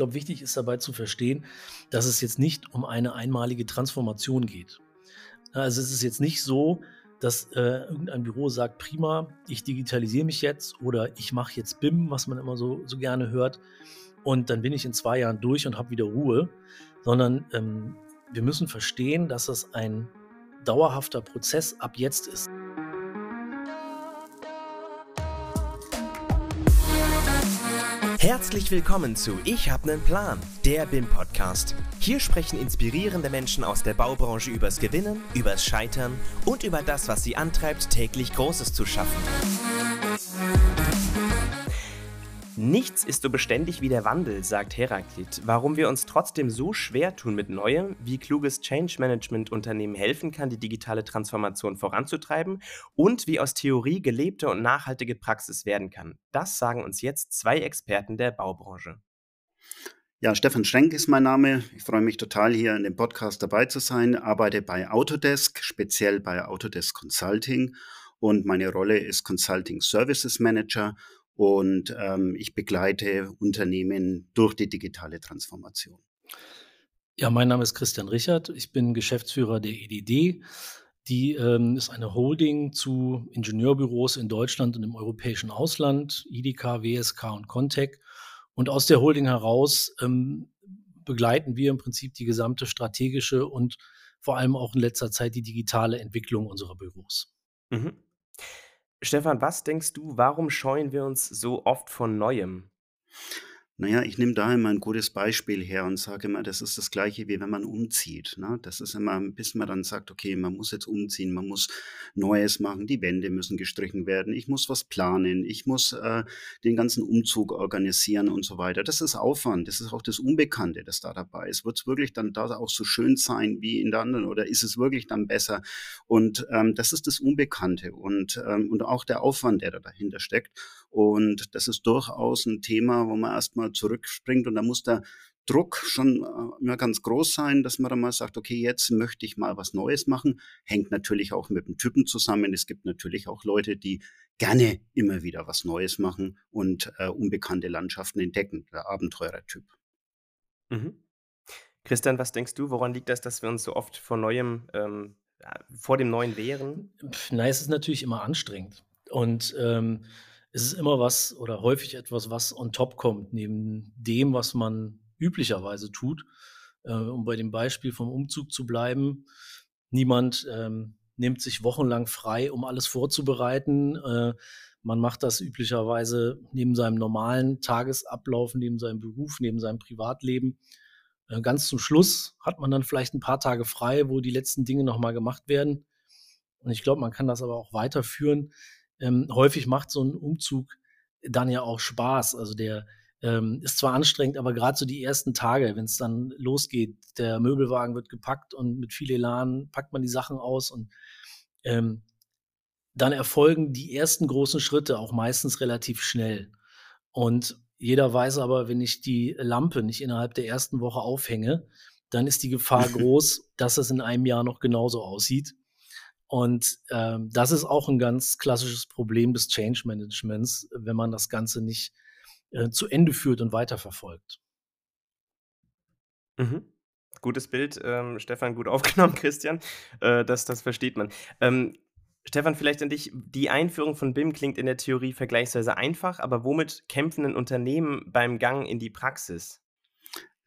glaube, wichtig ist dabei zu verstehen, dass es jetzt nicht um eine einmalige Transformation geht. Also es ist jetzt nicht so, dass äh, irgendein Büro sagt, prima, ich digitalisiere mich jetzt oder ich mache jetzt BIM, was man immer so, so gerne hört, und dann bin ich in zwei Jahren durch und habe wieder Ruhe, sondern ähm, wir müssen verstehen, dass das ein dauerhafter Prozess ab jetzt ist. Herzlich willkommen zu Ich hab nen Plan, der BIM Podcast. Hier sprechen inspirierende Menschen aus der Baubranche übers Gewinnen, übers Scheitern und über das, was sie antreibt, täglich Großes zu schaffen. Nichts ist so beständig wie der Wandel, sagt Heraklit. Warum wir uns trotzdem so schwer tun mit Neuem, wie kluges Change Management Unternehmen helfen kann, die digitale Transformation voranzutreiben und wie aus Theorie gelebte und nachhaltige Praxis werden kann. Das sagen uns jetzt zwei Experten der Baubranche. Ja, Stefan Schrenk ist mein Name. Ich freue mich total, hier in dem Podcast dabei zu sein. Arbeite bei Autodesk, speziell bei Autodesk Consulting. Und meine Rolle ist Consulting Services Manager und ähm, ich begleite Unternehmen durch die digitale Transformation. Ja, mein Name ist Christian Richard. Ich bin Geschäftsführer der EDD. Die ähm, ist eine Holding zu Ingenieurbüros in Deutschland und im europäischen Ausland, IDK, WSK und Contec. Und aus der Holding heraus ähm, begleiten wir im Prinzip die gesamte strategische und vor allem auch in letzter Zeit die digitale Entwicklung unserer Büros. Mhm. Stefan, was denkst du, warum scheuen wir uns so oft von Neuem? Naja, ich nehme da immer ein gutes Beispiel her und sage immer, das ist das Gleiche, wie wenn man umzieht. Ne? Das ist immer, bis man dann sagt, okay, man muss jetzt umziehen, man muss Neues machen, die Wände müssen gestrichen werden, ich muss was planen, ich muss äh, den ganzen Umzug organisieren und so weiter. Das ist Aufwand, das ist auch das Unbekannte, das da dabei ist. Wird es wirklich dann da auch so schön sein wie in der anderen oder ist es wirklich dann besser? Und ähm, das ist das Unbekannte und, ähm, und auch der Aufwand, der da dahinter steckt. Und das ist durchaus ein Thema, wo man erstmal zurückspringt und da muss der Druck schon äh, immer ganz groß sein, dass man dann mal sagt, okay, jetzt möchte ich mal was Neues machen. Hängt natürlich auch mit dem Typen zusammen. Es gibt natürlich auch Leute, die gerne immer wieder was Neues machen und äh, unbekannte Landschaften entdecken, der Abenteurertyp. Mhm. Christian, was denkst du, woran liegt das, dass wir uns so oft vor Neuem, ähm, vor dem Neuen wehren? Na, es ist natürlich immer anstrengend. Und ähm, es ist immer was oder häufig etwas, was on top kommt, neben dem, was man üblicherweise tut. Äh, um bei dem Beispiel vom Umzug zu bleiben, niemand ähm, nimmt sich wochenlang frei, um alles vorzubereiten. Äh, man macht das üblicherweise neben seinem normalen Tagesablauf, neben seinem Beruf, neben seinem Privatleben. Äh, ganz zum Schluss hat man dann vielleicht ein paar Tage frei, wo die letzten Dinge nochmal gemacht werden. Und ich glaube, man kann das aber auch weiterführen, ähm, häufig macht so ein Umzug dann ja auch Spaß. Also der ähm, ist zwar anstrengend, aber gerade so die ersten Tage, wenn es dann losgeht, der Möbelwagen wird gepackt und mit viel Elan packt man die Sachen aus und ähm, dann erfolgen die ersten großen Schritte auch meistens relativ schnell. Und jeder weiß aber, wenn ich die Lampe nicht innerhalb der ersten Woche aufhänge, dann ist die Gefahr groß, dass es in einem Jahr noch genauso aussieht. Und ähm, das ist auch ein ganz klassisches Problem des Change Managements, wenn man das Ganze nicht äh, zu Ende führt und weiterverfolgt. Mhm. Gutes Bild, ähm, Stefan, gut aufgenommen, Christian. Äh, das, das versteht man. Ähm, Stefan, vielleicht an dich. Die Einführung von BIM klingt in der Theorie vergleichsweise einfach, aber womit kämpfen ein Unternehmen beim Gang in die Praxis?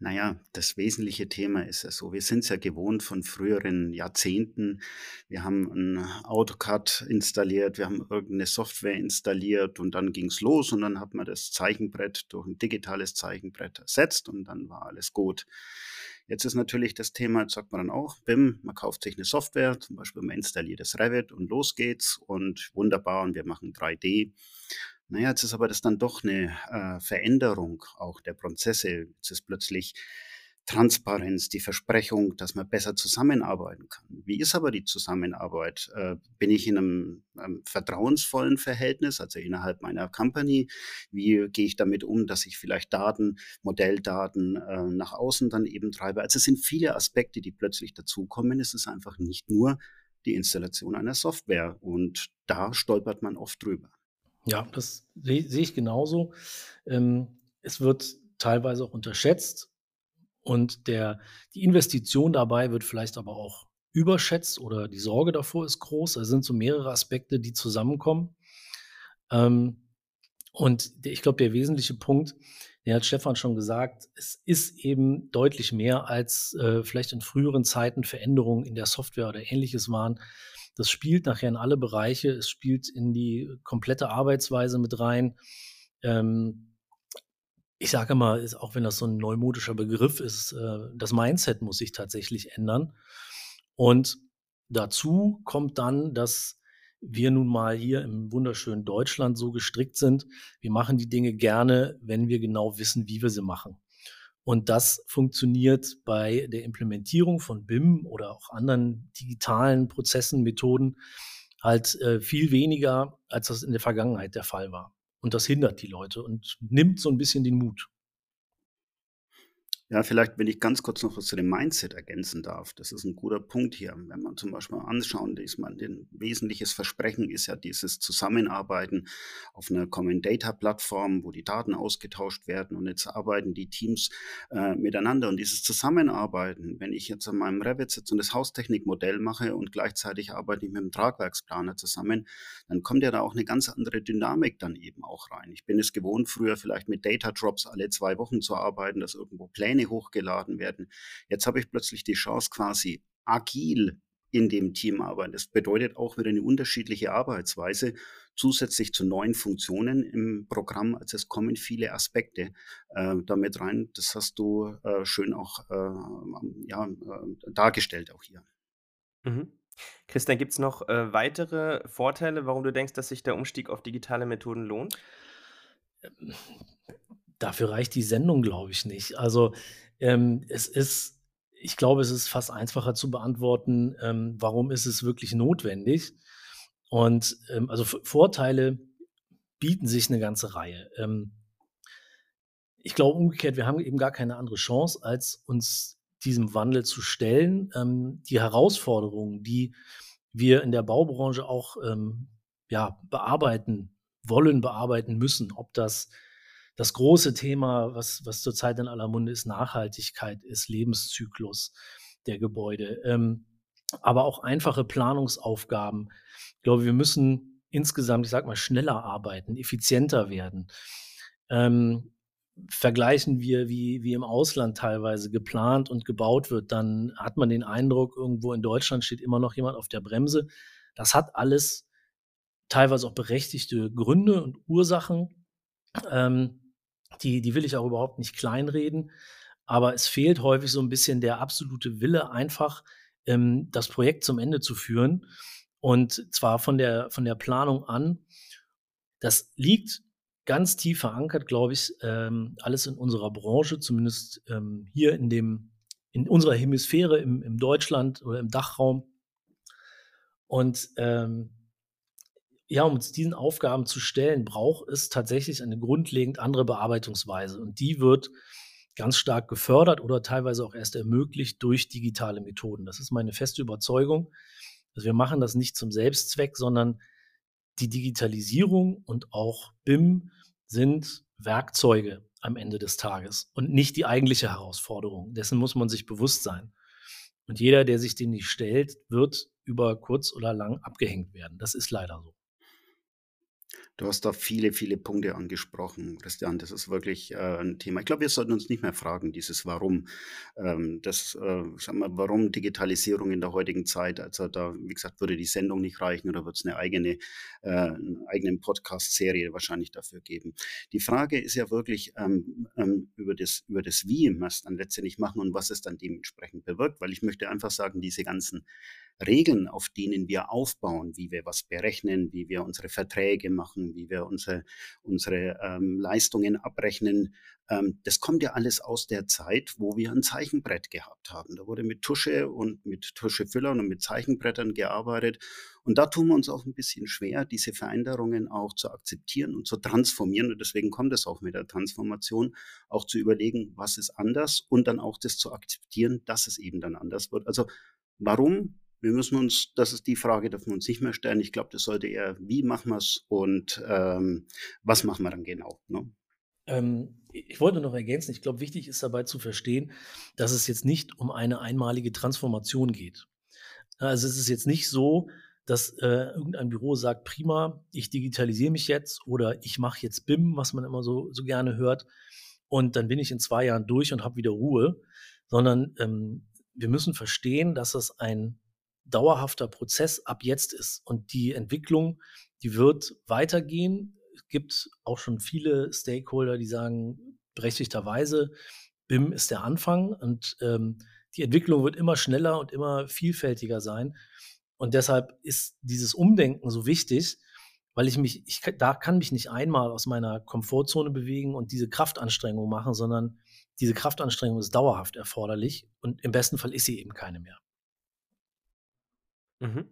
Naja, das wesentliche Thema ist ja so. Wir sind es ja gewohnt von früheren Jahrzehnten. Wir haben ein AutoCAD installiert, wir haben irgendeine Software installiert und dann ging es los und dann hat man das Zeichenbrett durch ein digitales Zeichenbrett ersetzt und dann war alles gut. Jetzt ist natürlich das Thema, jetzt sagt man dann auch, BIM, man kauft sich eine Software, zum Beispiel man installiert das Revit und los geht's und wunderbar und wir machen 3D. Naja, jetzt ist aber das dann doch eine äh, Veränderung auch der Prozesse. Jetzt ist plötzlich Transparenz, die Versprechung, dass man besser zusammenarbeiten kann. Wie ist aber die Zusammenarbeit? Äh, bin ich in einem, einem, vertrauensvollen Verhältnis, also innerhalb meiner Company? Wie gehe ich damit um, dass ich vielleicht Daten, Modelldaten äh, nach außen dann eben treibe? Also es sind viele Aspekte, die plötzlich dazukommen. Es ist einfach nicht nur die Installation einer Software und da stolpert man oft drüber. Ja, das sehe seh ich genauso. Ähm, es wird teilweise auch unterschätzt und der, die Investition dabei wird vielleicht aber auch überschätzt oder die Sorge davor ist groß. Da sind so mehrere Aspekte, die zusammenkommen. Ähm, und ich glaube, der wesentliche Punkt, den hat Stefan schon gesagt, es ist eben deutlich mehr als äh, vielleicht in früheren Zeiten Veränderungen in der Software oder ähnliches waren. Das spielt nachher in alle Bereiche, es spielt in die komplette Arbeitsweise mit rein. Ähm, ich sage mal, auch wenn das so ein neumodischer Begriff ist, äh, das Mindset muss sich tatsächlich ändern. Und dazu kommt dann, dass wir nun mal hier im wunderschönen Deutschland so gestrickt sind. Wir machen die Dinge gerne, wenn wir genau wissen, wie wir sie machen. Und das funktioniert bei der Implementierung von BIM oder auch anderen digitalen Prozessen, Methoden halt äh, viel weniger, als das in der Vergangenheit der Fall war. Und das hindert die Leute und nimmt so ein bisschen den Mut. Ja, vielleicht, wenn ich ganz kurz noch was zu dem Mindset ergänzen darf. Das ist ein guter Punkt hier. Wenn man zum Beispiel anschauen, ist man, ein wesentliches Versprechen ist ja dieses Zusammenarbeiten auf einer Common Data Plattform, wo die Daten ausgetauscht werden und jetzt arbeiten die Teams äh, miteinander. Und dieses Zusammenarbeiten, wenn ich jetzt an meinem Revit sitze und das Haustechnikmodell mache und gleichzeitig arbeite ich mit dem Tragwerksplaner zusammen, dann kommt ja da auch eine ganz andere Dynamik dann eben auch rein. Ich bin es gewohnt, früher vielleicht mit Data Drops alle zwei Wochen zu arbeiten, dass irgendwo Pläne Pläne hochgeladen werden. Jetzt habe ich plötzlich die Chance, quasi agil in dem Team arbeiten. Das bedeutet auch wieder eine unterschiedliche Arbeitsweise zusätzlich zu neuen Funktionen im Programm. Also es kommen viele Aspekte äh, damit rein. Das hast du äh, schön auch äh, ja, äh, dargestellt auch hier. Mhm. Christian, gibt es noch äh, weitere Vorteile, warum du denkst, dass sich der Umstieg auf digitale Methoden lohnt? Dafür reicht die Sendung, glaube ich, nicht. Also ähm, es ist, ich glaube, es ist fast einfacher zu beantworten, ähm, warum ist es wirklich notwendig. Und ähm, also Vorteile bieten sich eine ganze Reihe. Ähm, ich glaube umgekehrt, wir haben eben gar keine andere Chance, als uns diesem Wandel zu stellen. Ähm, die Herausforderungen, die wir in der Baubranche auch ähm, ja, bearbeiten wollen, bearbeiten müssen, ob das das große Thema, was, was zurzeit in aller Munde ist, Nachhaltigkeit ist, Lebenszyklus der Gebäude. Ähm, aber auch einfache Planungsaufgaben. Ich glaube, wir müssen insgesamt, ich sag mal, schneller arbeiten, effizienter werden. Ähm, vergleichen wir, wie, wie im Ausland teilweise geplant und gebaut wird, dann hat man den Eindruck, irgendwo in Deutschland steht immer noch jemand auf der Bremse. Das hat alles teilweise auch berechtigte Gründe und Ursachen. Ähm, die, die will ich auch überhaupt nicht kleinreden. Aber es fehlt häufig so ein bisschen der absolute Wille, einfach ähm, das Projekt zum Ende zu führen. Und zwar von der, von der Planung an. Das liegt ganz tief verankert, glaube ich, ähm, alles in unserer Branche, zumindest ähm, hier in dem, in unserer Hemisphäre im, im Deutschland oder im Dachraum. Und ähm, ja, um uns diesen Aufgaben zu stellen, braucht es tatsächlich eine grundlegend andere Bearbeitungsweise. Und die wird ganz stark gefördert oder teilweise auch erst ermöglicht durch digitale Methoden. Das ist meine feste Überzeugung. Also wir machen das nicht zum Selbstzweck, sondern die Digitalisierung und auch BIM sind Werkzeuge am Ende des Tages und nicht die eigentliche Herausforderung. Dessen muss man sich bewusst sein. Und jeder, der sich dem nicht stellt, wird über kurz oder lang abgehängt werden. Das ist leider so. Du hast da viele, viele Punkte angesprochen, Christian. Das ist wirklich äh, ein Thema. Ich glaube, wir sollten uns nicht mehr fragen, dieses Warum. Ähm, das, äh, sag mal, warum Digitalisierung in der heutigen Zeit? Also da, wie gesagt, würde die Sendung nicht reichen oder wird es eine eigene, äh, eine Podcast-Serie wahrscheinlich dafür geben. Die Frage ist ja wirklich ähm, ähm, über, das, über das Wie es dann letztendlich machen und was es dann dementsprechend bewirkt, weil ich möchte einfach sagen, diese ganzen Regeln, auf denen wir aufbauen, wie wir was berechnen, wie wir unsere Verträge machen, wie wir unsere, unsere ähm, Leistungen abrechnen, ähm, das kommt ja alles aus der Zeit, wo wir ein Zeichenbrett gehabt haben. Da wurde mit Tusche und mit Tuschefüllern und mit Zeichenbrettern gearbeitet. Und da tun wir uns auch ein bisschen schwer, diese Veränderungen auch zu akzeptieren und zu transformieren. Und deswegen kommt es auch mit der Transformation, auch zu überlegen, was ist anders und dann auch das zu akzeptieren, dass es eben dann anders wird. Also warum wir müssen uns, das ist die Frage, dürfen wir uns nicht mehr stellen. Ich glaube, das sollte eher, wie machen wir es und ähm, was machen wir dann genau. Ne? Ähm, ich wollte noch ergänzen, ich glaube, wichtig ist dabei zu verstehen, dass es jetzt nicht um eine einmalige Transformation geht. Also es ist jetzt nicht so, dass äh, irgendein Büro sagt, prima, ich digitalisiere mich jetzt oder ich mache jetzt BIM, was man immer so, so gerne hört, und dann bin ich in zwei Jahren durch und habe wieder Ruhe, sondern ähm, wir müssen verstehen, dass das ein dauerhafter Prozess ab jetzt ist. Und die Entwicklung, die wird weitergehen. Es gibt auch schon viele Stakeholder, die sagen, berechtigterweise, BIM ist der Anfang und ähm, die Entwicklung wird immer schneller und immer vielfältiger sein. Und deshalb ist dieses Umdenken so wichtig, weil ich mich, ich da kann mich nicht einmal aus meiner Komfortzone bewegen und diese Kraftanstrengung machen, sondern diese Kraftanstrengung ist dauerhaft erforderlich und im besten Fall ist sie eben keine mehr. Mhm.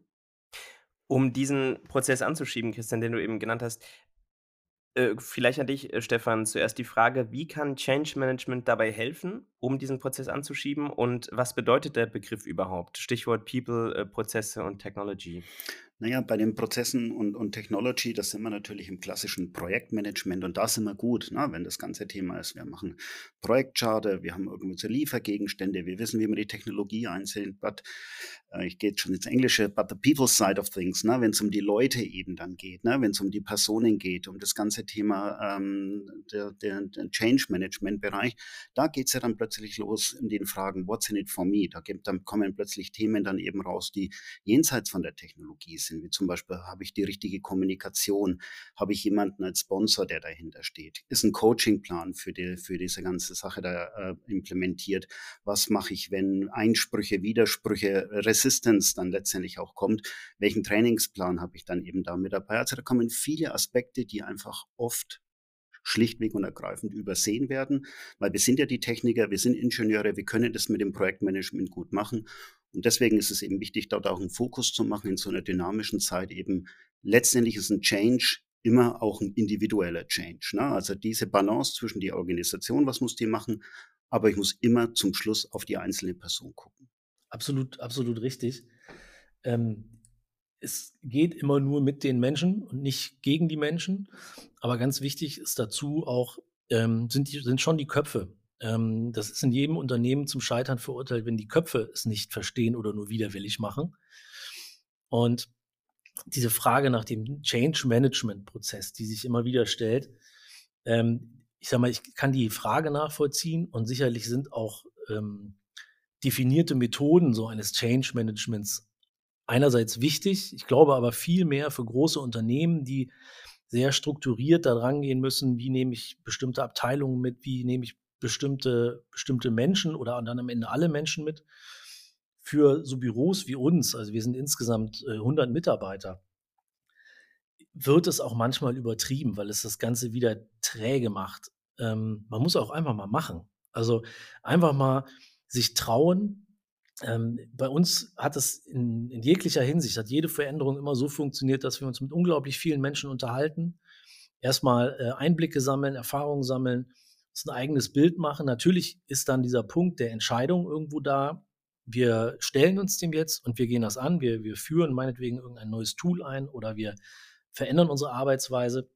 Um diesen Prozess anzuschieben, Christian, den du eben genannt hast, äh, vielleicht an dich, äh, Stefan, zuerst die Frage: Wie kann Change Management dabei helfen, um diesen Prozess anzuschieben und was bedeutet der Begriff überhaupt? Stichwort People, äh, Prozesse und Technology. Naja, bei den Prozessen und, und Technology, das sind wir natürlich im klassischen Projektmanagement und da sind wir gut, ne, wenn das ganze Thema ist. Wir machen Projektcharter, wir haben irgendwelche Liefergegenstände, wir wissen, wie man die Technologie einsetzt, ich gehe jetzt schon ins Englische, but the people side of things, ne, wenn es um die Leute eben dann geht, ne, wenn es um die Personen geht, um das ganze Thema ähm, der, der, der Change Management Bereich, da geht es ja dann plötzlich los in den Fragen, what's in it for me? Da, gibt, dann kommen plötzlich Themen dann eben raus, die jenseits von der Technologie sind wie zum Beispiel, habe ich die richtige Kommunikation, habe ich jemanden als Sponsor, der dahinter steht, ist ein Coachingplan für, die, für diese ganze Sache da äh, implementiert, was mache ich, wenn Einsprüche, Widersprüche, Resistance dann letztendlich auch kommt, welchen Trainingsplan habe ich dann eben da mit dabei. Also da kommen viele Aspekte, die einfach oft schlichtweg und ergreifend übersehen werden, weil wir sind ja die Techniker, wir sind Ingenieure, wir können das mit dem Projektmanagement gut machen und deswegen ist es eben wichtig, dort auch einen Fokus zu machen in so einer dynamischen Zeit eben. Letztendlich ist ein Change immer auch ein individueller Change. Ne? Also diese Balance zwischen die Organisation, was muss die machen, aber ich muss immer zum Schluss auf die einzelne Person gucken. Absolut, absolut richtig. Ähm, es geht immer nur mit den Menschen und nicht gegen die Menschen. Aber ganz wichtig ist dazu auch, ähm, sind, die, sind schon die Köpfe. Ähm, das ist in jedem Unternehmen zum Scheitern verurteilt, wenn die Köpfe es nicht verstehen oder nur widerwillig machen. Und diese Frage nach dem Change Management Prozess, die sich immer wieder stellt, ähm, ich sage mal, ich kann die Frage nachvollziehen und sicherlich sind auch ähm, definierte Methoden so eines Change Managements einerseits wichtig. Ich glaube aber viel mehr für große Unternehmen, die sehr strukturiert da rangehen müssen, wie nehme ich bestimmte Abteilungen mit, wie nehme ich bestimmte, bestimmte Menschen oder dann am Ende alle Menschen mit. Für so Büros wie uns, also wir sind insgesamt 100 äh, Mitarbeiter, wird es auch manchmal übertrieben, weil es das Ganze wieder träge macht. Ähm, man muss auch einfach mal machen. Also einfach mal sich trauen. Ähm, bei uns hat es in, in, jeglicher Hinsicht, hat jede Veränderung immer so funktioniert, dass wir uns mit unglaublich vielen Menschen unterhalten, erstmal äh, Einblicke sammeln, Erfahrungen sammeln uns ein eigenes Bild machen. Natürlich ist dann dieser Punkt der Entscheidung irgendwo da. Wir stellen uns dem jetzt und wir gehen das an. Wir, wir führen meinetwegen irgendein neues Tool ein oder wir verändern unsere Arbeitsweise.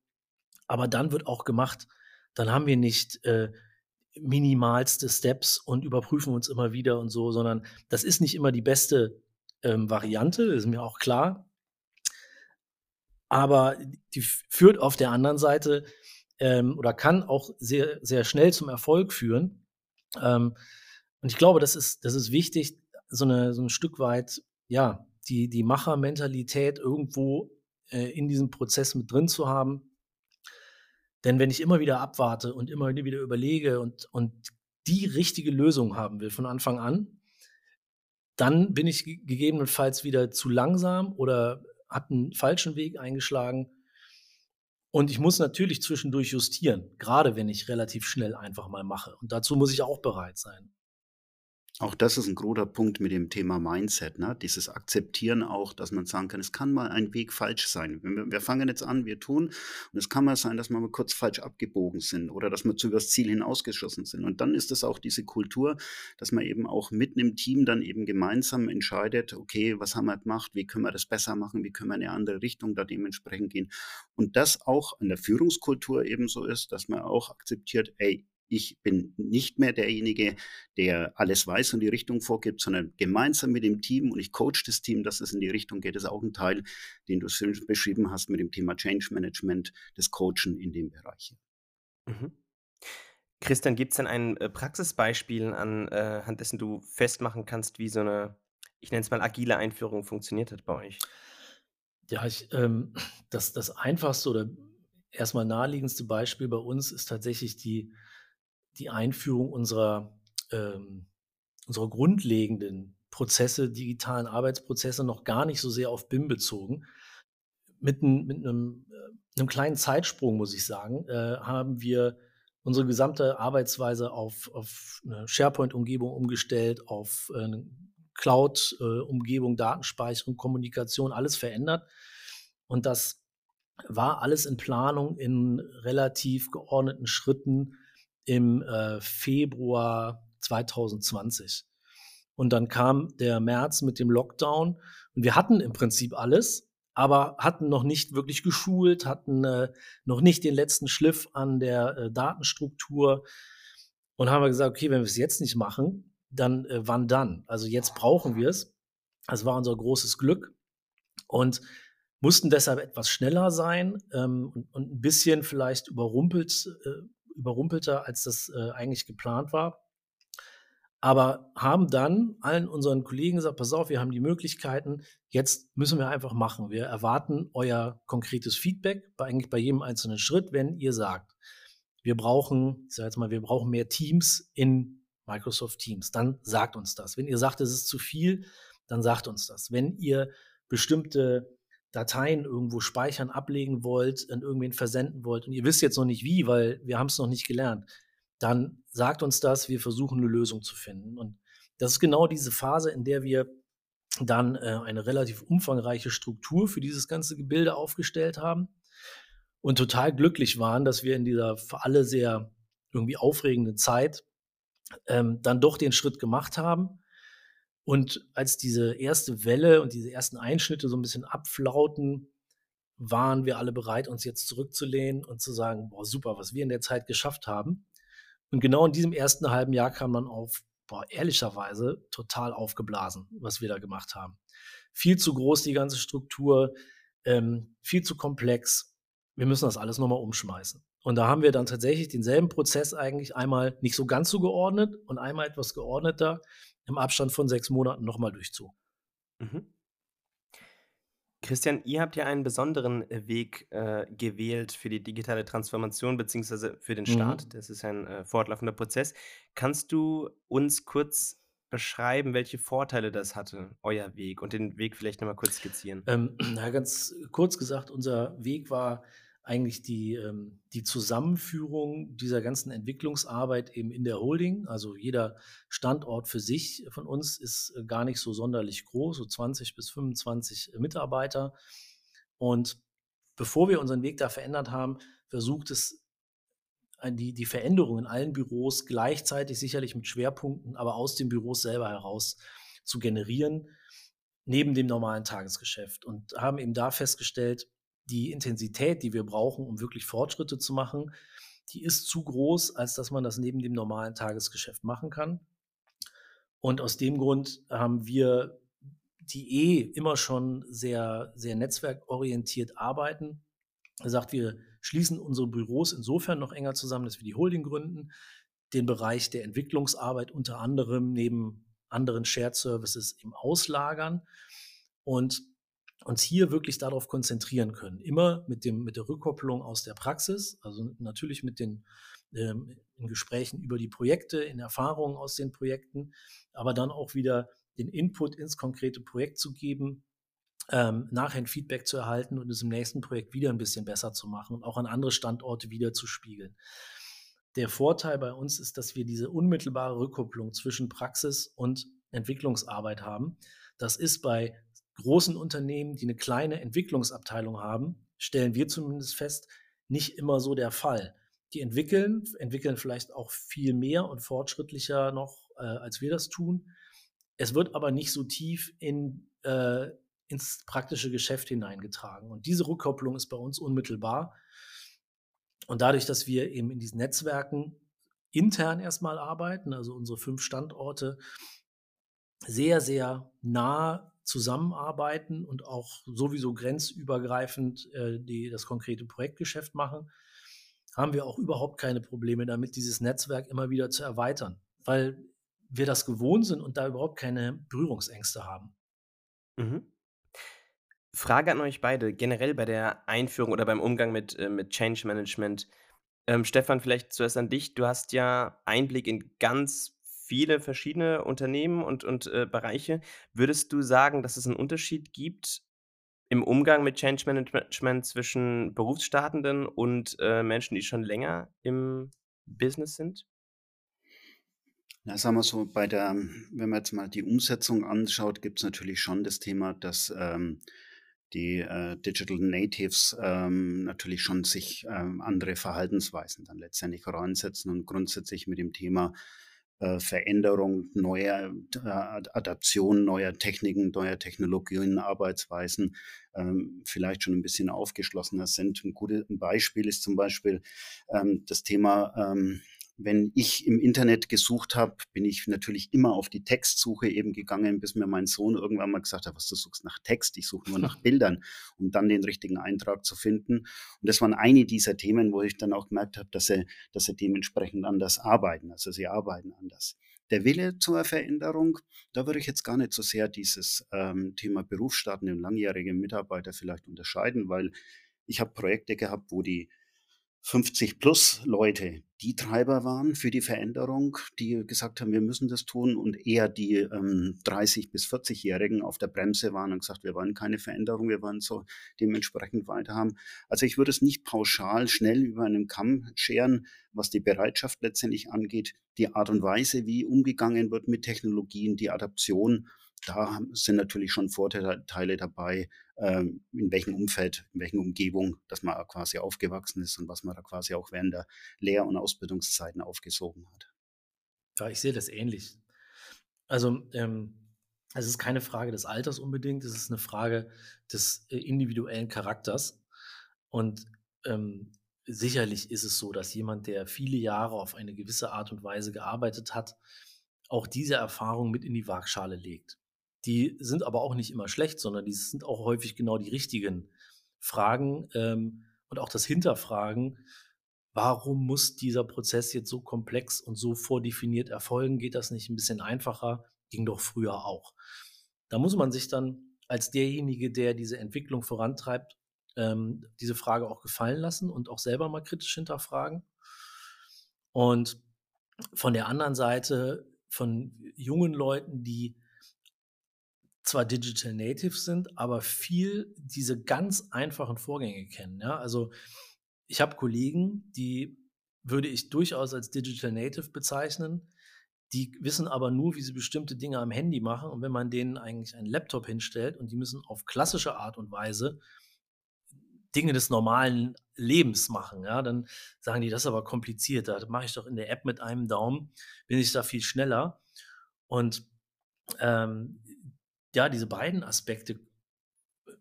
Aber dann wird auch gemacht. Dann haben wir nicht äh, minimalste Steps und überprüfen uns immer wieder und so, sondern das ist nicht immer die beste ähm, Variante, ist mir auch klar. Aber die führt auf der anderen Seite ähm, oder kann auch sehr, sehr schnell zum Erfolg führen. Ähm, und ich glaube, das ist, das ist wichtig, so, eine, so ein Stück weit, ja, die, die Machermentalität irgendwo äh, in diesem Prozess mit drin zu haben. Denn wenn ich immer wieder abwarte und immer wieder überlege und, und die richtige Lösung haben will von Anfang an, dann bin ich gegebenenfalls wieder zu langsam oder habe einen falschen Weg eingeschlagen und ich muss natürlich zwischendurch justieren, gerade wenn ich relativ schnell einfach mal mache. Und dazu muss ich auch bereit sein. Auch das ist ein guter Punkt mit dem Thema Mindset, ne? Dieses Akzeptieren auch, dass man sagen kann: „Es kann mal ein Weg falsch sein.“ Wenn wir wir fangen jetzt an, wir tun und es kann mal sein, dass wir mal kurz falsch abgebogen sind oder dass wir zu übers Ziel hinausgeschossen sind. Und dann ist es auch diese Kultur, dass man eben auch mitten im Team dann eben gemeinsam entscheidet: „Okay, was haben wir gemacht? Wie können wir das besser machen? Wie können wir in 'ne andere Richtung da dementsprechend gehen?“ Und das auch an der Führungskultur ebenso ist, dass man auch akzeptiert: „Ey, ich bin nicht mehr derjenige, der alles weiß und die Richtung vorgibt, sondern gemeinsam mit dem Team und ich coach das Team, dass es in die Richtung geht. Das ist auch ein Teil, den du schön beschrieben hast mit dem Thema Change Management, das Coachen in dem Bereich. Mhm. Christian, gibt es denn ein äh, Praxisbeispiel, anhand äh, dessen du festmachen kannst, wie so eine, ich nenne es mal agile Einführung funktioniert hat bei euch? Ja, ich, ähm, das, das einfachste oder erstmal naheliegendste Beispiel bei uns ist tatsächlich die die Einführung unserer, ähm, unserer grundlegenden Prozesse, digitalen Arbeitsprozesse noch gar nicht so sehr auf BIM bezogen. Mit, ein, mit einem, äh, einem, kleinen Zeitsprung, muss ich sagen, äh, haben wir unsere gesamte Arbeitsweise auf, auf eine SharePoint-Umgebung umgestellt, auf äh, eine Cloud-Umgebung, Datenspeicherung, Kommunikation, alles verändert. Und das war alles in Planung in relativ geordneten Schritten im äh, Februar 2020. Und dann kam der März mit dem Lockdown und wir hatten im Prinzip alles, aber hatten noch nicht wirklich geschult, hatten äh, noch nicht den letzten Schliff an der äh, Datenstruktur und haben wir gesagt, okay, wenn wir es jetzt nicht machen, dann äh, wann dann? Also jetzt brauchen wir es. Das war unser großes Glück und mussten deshalb etwas schneller sein ähm, und, ein bisschen vielleicht überrumpelt äh, überrumpelter, als das äh, eigentlich geplant war. Aber haben dann allen unseren Kollegen gesagt, pass auf, wir haben die Möglichkeiten, jetzt müssen wir einfach machen. Wir erwarten euer konkretes Feedback bei, eigentlich bei jedem einzelnen Schritt, wenn ihr sagt, wir brauchen, ich sage jetzt mal, wir brauchen mehr Teams in Microsoft Teams, dann sagt uns das. Wenn ihr sagt, es ist zu viel, dann sagt uns das. Wenn ihr bestimmte Dateien irgendwo speichern, ablegen wollt, an irgendwen versenden wollt und ihr wisst jetzt noch nicht wie, weil wir haben es noch nicht gelernt, dann sagt uns das, wir versuchen eine Lösung zu finden. Und das ist genau diese Phase, in der wir dann äh, eine relativ umfangreiche Struktur für dieses ganze Gebilde aufgestellt haben und total glücklich waren, dass wir in dieser für alle sehr irgendwie aufregenden Zeit ähm, dann doch den Schritt gemacht haben und als diese erste Welle und diese ersten Einschnitte so ein bisschen abflauten, waren wir alle bereit, uns jetzt zurückzulehnen und zu sagen, boah, super, was wir in der Zeit geschafft haben. Und genau in diesem ersten halben Jahr kam man auf, boah, ehrlicherweise total aufgeblasen, was wir da gemacht haben. Viel zu groß die ganze Struktur, ähm, viel zu komplex. Wir müssen das alles nochmal umschmeißen. Und da haben wir dann tatsächlich denselben Prozess eigentlich einmal nicht so ganz so geordnet und einmal etwas geordneter im Abstand von sechs Monaten nochmal durchzogen. Mhm. Christian, ihr habt ja einen besonderen äh, Weg äh, gewählt für die digitale Transformation beziehungsweise für den Start. Mhm. Das ist ein äh, fortlaufender Prozess. Kannst du uns kurz beschreiben, welche Vorteile das hatte, euer Weg und den Weg vielleicht nochmal kurz skizzieren? Ähm, na, ganz kurz gesagt, unser Weg war eigentlich die, ähm, die Zusammenführung dieser ganzen Entwicklungsarbeit eben in der Holding. Also jeder Standort für sich von uns ist äh, gar nicht so sonderlich groß, so 20 bis 25 Mitarbeiter. Und bevor wir unseren Weg da verändert haben, versucht es die, die Veränderung in allen Büros gleichzeitig sicherlich mit Schwerpunkten, aber aus den Büros selber heraus zu generieren, neben dem normalen Tagesgeschäft. Und haben eben da festgestellt, die Intensität, die wir brauchen, um wirklich Fortschritte zu machen, die ist zu groß, als dass man das neben dem normalen Tagesgeschäft machen kann. Und aus dem Grund haben wir, die eh immer schon sehr, sehr netzwerkorientiert arbeiten, gesagt, wir schließen unsere Büros insofern noch enger zusammen, dass wir die Holding gründen, den Bereich der Entwicklungsarbeit unter anderem neben anderen Shared Services im Auslagern und uns hier wirklich darauf konzentrieren können. Immer mit, dem, mit der Rückkopplung aus der Praxis, also natürlich mit den ähm, Gesprächen über die Projekte, in Erfahrungen aus den Projekten, aber dann auch wieder den Input ins konkrete Projekt zu geben, ähm, nachher ein Feedback zu erhalten und es im nächsten Projekt wieder ein bisschen besser zu machen und auch an andere Standorte wieder zu spiegeln. der Vorteil bei uns ist, dass wir diese unmittelbare Rückkopplung zwischen Praxis und Entwicklungsarbeit haben. Das ist bei großen Unternehmen, die eine kleine Entwicklungsabteilung haben, stellen wir zumindest fest, nicht immer so der Fall. Die entwickeln, entwickeln vielleicht auch viel mehr und fortschrittlicher noch, äh, als wir das tun. Es wird aber nicht so tief in, äh, ins praktische Geschäft hineingetragen. Und diese Rückkopplung ist bei uns unmittelbar. Und dadurch, dass wir eben in diesen Netzwerken intern erstmal arbeiten, also unsere fünf Standorte sehr, sehr nah zusammenarbeiten und auch sowieso grenzübergreifend äh, die, das konkrete Projektgeschäft machen, haben wir auch überhaupt keine Probleme damit, dieses Netzwerk immer wieder zu erweitern, weil wir das gewohnt sind und da überhaupt keine Berührungsängste haben. Mhm. Frage an euch beide, generell bei der Einführung oder beim Umgang mit, äh, mit Change Management. Ähm, Stefan, vielleicht zuerst an dich. Du hast ja Einblick in ganz viele verschiedene Unternehmen und, und äh, Bereiche. Würdest du sagen, dass es einen Unterschied gibt im Umgang mit Change Management zwischen Berufsstartenden und äh, Menschen, die schon länger im Business sind? Na, sagen wir so, bei der, wenn man jetzt mal die Umsetzung anschaut, gibt es natürlich schon das Thema, dass ähm, die äh, Digital Natives ähm, natürlich schon sich ähm, andere Verhaltensweisen dann letztendlich heransetzen und grundsätzlich mit dem Thema äh, Veränderung, neuer äh, Adaption neuer Techniken, neuer Technologien, Arbeitsweisen ähm, vielleicht schon ein bisschen aufgeschlossener sind. Ein gutes Beispiel ist zum Beispiel ähm, das Thema ähm, wenn ich im Internet gesucht habe, bin ich natürlich immer auf die Textsuche eben gegangen, bis mir mein Sohn irgendwann mal gesagt hat, was du suchst nach Text, ich suche nur nach Bildern, um dann den richtigen Eintrag zu finden. Und das waren eine dieser Themen, wo ich dann auch gemerkt habe, dass sie, dass sie dementsprechend anders arbeiten. Also sie arbeiten anders. Der Wille zur Veränderung, da würde ich jetzt gar nicht so sehr dieses ähm, Thema Berufsstarten und langjährige Mitarbeiter vielleicht unterscheiden, weil ich habe Projekte gehabt, wo die 50 plus Leute die Treiber waren für die Veränderung, die gesagt haben, wir müssen das tun und eher die ähm, 30 bis 40-Jährigen auf der Bremse waren und gesagt, wir wollen keine Veränderung, wir wollen so dementsprechend weiter haben. Also ich würde es nicht pauschal schnell über einen Kamm scheren, was die Bereitschaft letztendlich angeht, die Art und Weise, wie umgegangen wird mit Technologien, die Adaption da sind natürlich schon Vorteile dabei, ähm, in welchem Umfeld, in welcher Umgebung, dass man quasi aufgewachsen ist und was man da quasi auch während der Lehr- und Ausbildungszeiten aufgesogen hat. Ja, ich sehe das ähnlich. Also, ähm, es ist keine Frage des Alters unbedingt, es ist eine Frage des äh, individuellen Charakters. Und ähm, sicherlich ist es so, dass jemand, der viele Jahre auf eine gewisse Art und Weise gearbeitet hat, auch diese Erfahrung mit in die Waagschale legt. Die sind aber auch nicht immer schlecht, sondern die sind auch häufig genau die richtigen Fragen ähm, und auch das Hinterfragen. Warum muss dieser Prozess jetzt so komplex und so vordefiniert erfolgen? Geht das nicht ein bisschen einfacher? Ging doch früher auch. Da muss man sich dann als derjenige, der diese Entwicklung vorantreibt, ähm, diese Frage auch gefallen lassen und auch selber mal kritisch hinterfragen. Und von der anderen Seite von jungen Leuten, die zwar Digital Natives sind, aber viel diese ganz einfachen Vorgänge kennen. Ja? Also ich habe Kollegen, die würde ich durchaus als Digital Native bezeichnen, die wissen aber nur, wie sie bestimmte Dinge am Handy machen. Und wenn man denen eigentlich einen Laptop hinstellt und die müssen auf klassische Art und Weise Dinge des normalen Lebens machen, ja, dann sagen die, das ist aber kompliziert. Das mache ich doch in der App mit einem Daumen, bin ich da viel schneller. Und ähm, ja, diese beiden Aspekte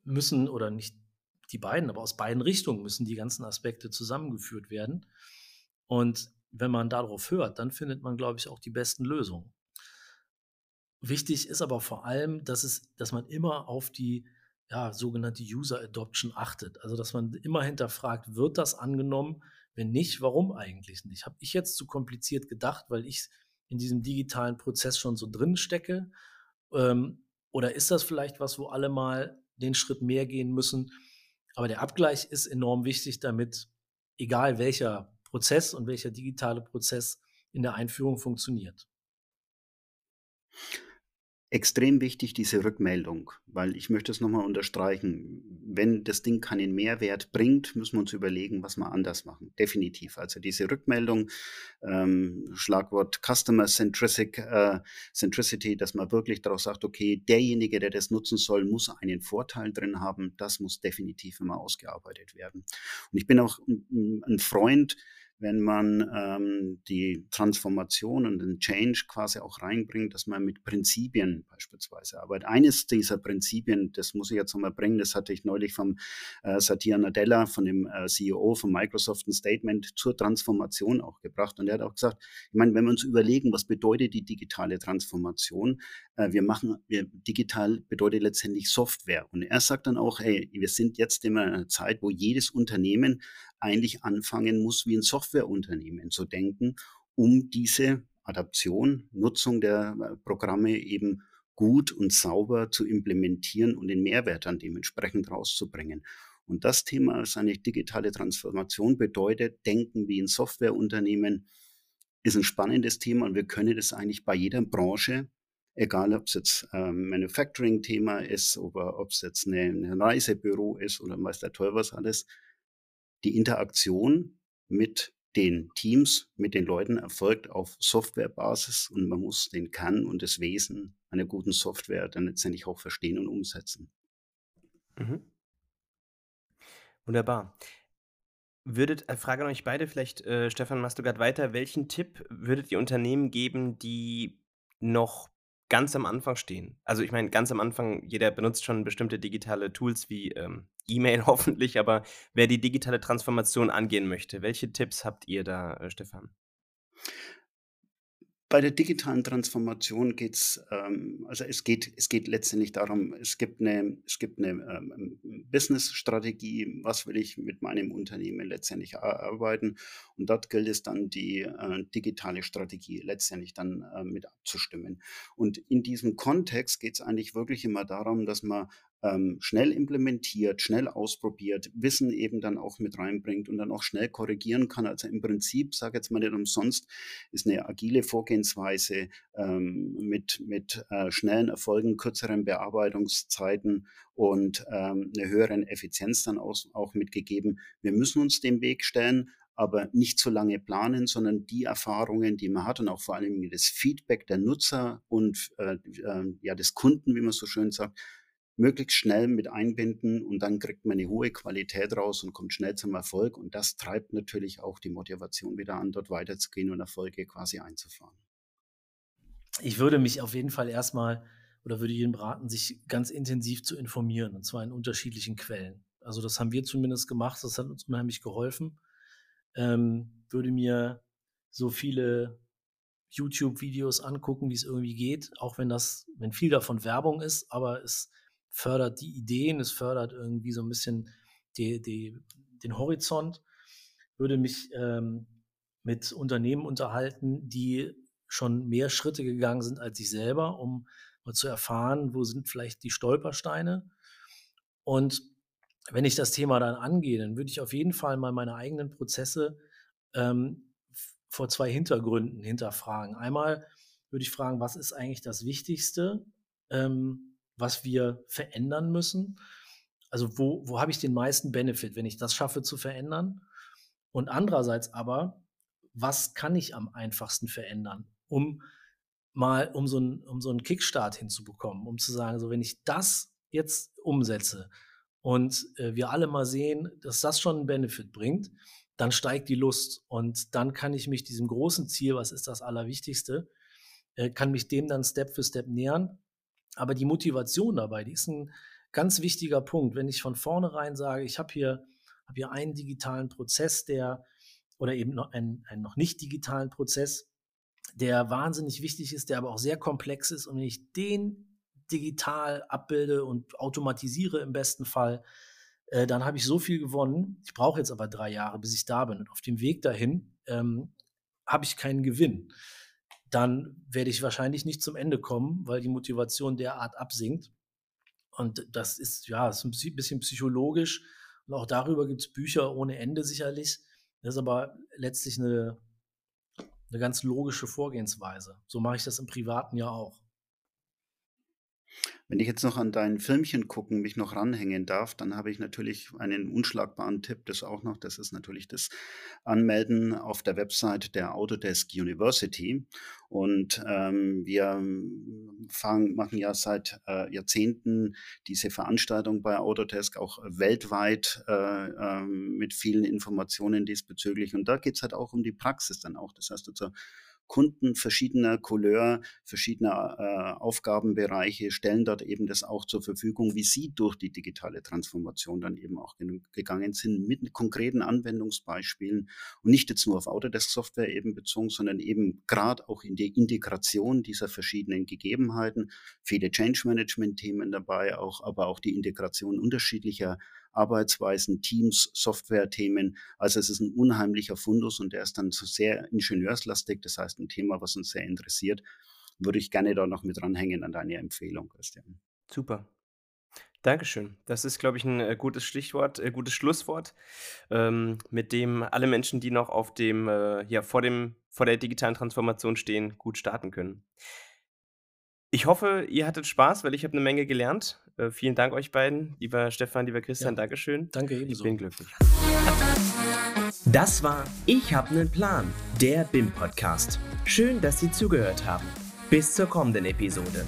müssen oder nicht die beiden, aber aus beiden Richtungen müssen die ganzen Aspekte zusammengeführt werden. Und wenn man darauf hört, dann findet man, glaube ich, auch die besten Lösungen. Wichtig ist aber vor allem, dass, es, dass man immer auf die ja, sogenannte User Adoption achtet. Also, dass man immer hinterfragt, wird das angenommen? Wenn nicht, warum eigentlich nicht? Habe ich jetzt zu kompliziert gedacht, weil ich in diesem digitalen Prozess schon so drin stecke? Ähm, oder ist das vielleicht was, wo alle mal den Schritt mehr gehen müssen? Aber der Abgleich ist enorm wichtig, damit egal welcher Prozess und welcher digitale Prozess in der Einführung funktioniert. Extrem wichtig, diese Rückmeldung, weil ich möchte es nochmal unterstreichen. Wenn das Ding keinen Mehrwert bringt, müssen wir uns überlegen, was wir anders machen. Definitiv. Also diese Rückmeldung, ähm, Schlagwort Customer Centric, äh, Centricity, dass man wirklich darauf sagt, okay, derjenige, der das nutzen soll, muss einen Vorteil drin haben. Das muss definitiv immer ausgearbeitet werden. Und ich bin auch ein, ein Freund, wenn man ähm, die Transformation und den Change quasi auch reinbringt, dass man mit Prinzipien beispielsweise arbeitet. Eines dieser Prinzipien, das muss ich jetzt nochmal bringen, das hatte ich neulich vom äh, Satya Nadella, von dem äh, CEO von Microsoft, ein Statement zur Transformation auch gebracht. Und er hat auch gesagt, ich meine, wenn wir uns überlegen, was bedeutet die digitale Transformation, äh, wir machen, wir, digital bedeutet letztendlich Software. Und er sagt dann auch, hey, wir sind jetzt in einer Zeit, wo jedes Unternehmen eigentlich anfangen muss, wie ein Softwareunternehmen zu denken, um diese Adaption, Nutzung der äh, Programme eben gut und sauber zu implementieren und den Mehrwert dann dementsprechend rauszubringen. Und das Thema ist eigentlich digitale Transformation bedeutet, denken wie ein Softwareunternehmen, ist ein spannendes Thema und wir können das eigentlich bei jeder Branche, egal ob es jetzt ähm, Manufacturing-Thema ist oder ob es jetzt eine, ein Reisebüro ist oder der Teufel was alles, die Interaktion mit den Teams, mit den Leuten erfolgt auf Softwarebasis und man muss den Kern und das Wesen einer guten Software dann letztendlich auch verstehen und umsetzen. Mhm. Wunderbar. Würdet, äh, Frage an euch beide, vielleicht äh, Stefan, machst du gerade weiter, welchen Tipp würdet ihr Unternehmen geben, die noch ganz am Anfang stehen. Also ich meine, ganz am Anfang, jeder benutzt schon bestimmte digitale Tools wie ähm, E-Mail hoffentlich, aber wer die digitale Transformation angehen möchte, welche Tipps habt ihr da, äh, Stefan? Bei der digitalen Transformation geht's, ähm, also es geht, es geht letztendlich darum, es gibt eine, es gibt eine ähm, Business-Strategie, was will ich mit meinem Unternehmen letztendlich arbeiten und dort gilt es dann, die äh, digitale Strategie letztendlich dann äh, mit abzustimmen. Und in diesem Kontext geht es eigentlich wirklich immer darum, dass man ähm, schnell implementiert, schnell ausprobiert, Wissen eben dann auch mit reinbringt und dann auch schnell korrigieren kann. Also im Prinzip, sage jetzt mal nicht umsonst, ist eine agile Vorgehensweise ähm, mit, mit äh, schnellen Erfolgen, kürzeren Bearbeitungszeiten und ähm, eine höheren Effizienz dann auch, auch mitgegeben. Wir müssen uns dem Weg stellen, aber nicht zu lange planen, sondern die Erfahrungen, die man hat und auch vor allem das Feedback der Nutzer und äh, äh, ja des Kunden, wie man so schön sagt, möglichst schnell mit einbinden und dann kriegt man eine hohe Qualität raus und kommt schnell zum Erfolg. Und das treibt natürlich auch die Motivation wieder an, dort weiterzugehen und Erfolge quasi einzufahren. Ich würde mich auf jeden Fall erstmal oder würde jedem raten, sich ganz intensiv zu informieren, und zwar in unterschiedlichen Quellen. Also das haben wir zumindest gemacht, das hat uns unheimlich geholfen. Ähm, würde mir so viele YouTube-Videos angucken, wie es irgendwie geht, auch wenn das, wenn viel davon Werbung ist, aber es fördert die Ideen, es fördert irgendwie so ein bisschen die, die, den Horizont. Würde mich ähm, mit Unternehmen unterhalten, die schon mehr Schritte gegangen sind als ich selber, um mal zu erfahren, wo sind vielleicht die Stolpersteine. Und wenn ich das Thema dann angehe, dann würde ich auf jeden Fall mal meine eigenen Prozesse ähm, vor zwei Hintergründen hinterfragen. Einmal würde ich fragen, was ist eigentlich das Wichtigste? Ähm, was wir verändern müssen. Also wo, wo habe ich den meisten Benefit, wenn ich das schaffe zu verändern? Und andererseits aber, was kann ich am einfachsten verändern, um mal, um so, ein, um so einen Kickstart hinzubekommen, um zu sagen, so wenn ich das jetzt umsetze und äh, wir alle mal sehen, dass das schon einen Benefit bringt, dann steigt die Lust und dann kann ich mich diesem großen Ziel, was ist das Allerwichtigste, äh, kann mich dem dann Step für Step nähern aber die Motivation dabei, die ist ein ganz wichtiger Punkt. Wenn ich von vornherein sage, ich habe hier, hab hier einen digitalen Prozess, der oder eben noch einen, einen noch nicht digitalen Prozess, der wahnsinnig wichtig ist, der aber auch sehr komplex ist. Und wenn ich den digital abbilde und automatisiere im besten Fall, äh, dann habe ich so viel gewonnen. Ich brauche jetzt aber drei Jahre, bis ich da bin. Und auf dem Weg dahin ähm, habe ich keinen Gewinn dann werde ich wahrscheinlich nicht zum Ende kommen, weil die Motivation derart absinkt. Und das ist, ja, ist ein bisschen psychologisch. Und auch darüber gibt es Bücher ohne Ende sicherlich. Das ist aber letztlich eine, eine ganz logische Vorgehensweise. So mache ich das im Privaten ja auch. Wenn ich jetzt noch an dein Filmchen gucken mich noch ranhängen darf, dann habe ich natürlich einen unschlagbaren Tipp, das auch noch. Das ist natürlich das Anmelden auf der Website der Autodesk University. Und ähm, wir fangen, machen ja seit äh, Jahrzehnten diese Veranstaltung bei Autodesk auch weltweit äh, äh, mit vielen Informationen diesbezüglich. Und da geht es halt auch um die Praxis dann auch. Das heißt also, Kunden verschiedener Couleur, verschiedener äh, Aufgabenbereiche stellen dort eben das auch zur Verfügung, wie sie durch die digitale Transformation dann eben auch gegangen sind, mit konkreten Anwendungsbeispielen und nicht jetzt nur auf Autodesk-Software eben bezogen, sondern eben gerade auch in die Integration dieser verschiedenen Gegebenheiten, viele Change-Management-Themen dabei, auch, aber auch die Integration unterschiedlicher Arbeitsweisen, Teams, Software-Themen. Also es ist ein unheimlicher Fundus und der ist dann so sehr ingenieurslastig. Das heißt, ein Thema, was uns sehr interessiert, würde ich gerne da noch mit dranhängen an deine Empfehlung, Christian. Super. Dankeschön. Das ist, glaube ich, ein äh, gutes Stichwort, äh, gutes Schlusswort, ähm, mit dem alle Menschen, die noch auf dem, äh, ja, vor dem, vor der digitalen Transformation stehen, gut starten können. Ich hoffe, ihr hattet Spaß, weil ich habe eine Menge gelernt. Äh, vielen Dank euch beiden, lieber Stefan, lieber Christian, Ja. Dankeschön. Danke Ich ebenso. bin glücklich. Das war Ich hab nen Plan, der BIM-Podcast. Schön, dass Sie zugehört haben. Bis zur kommenden Episode.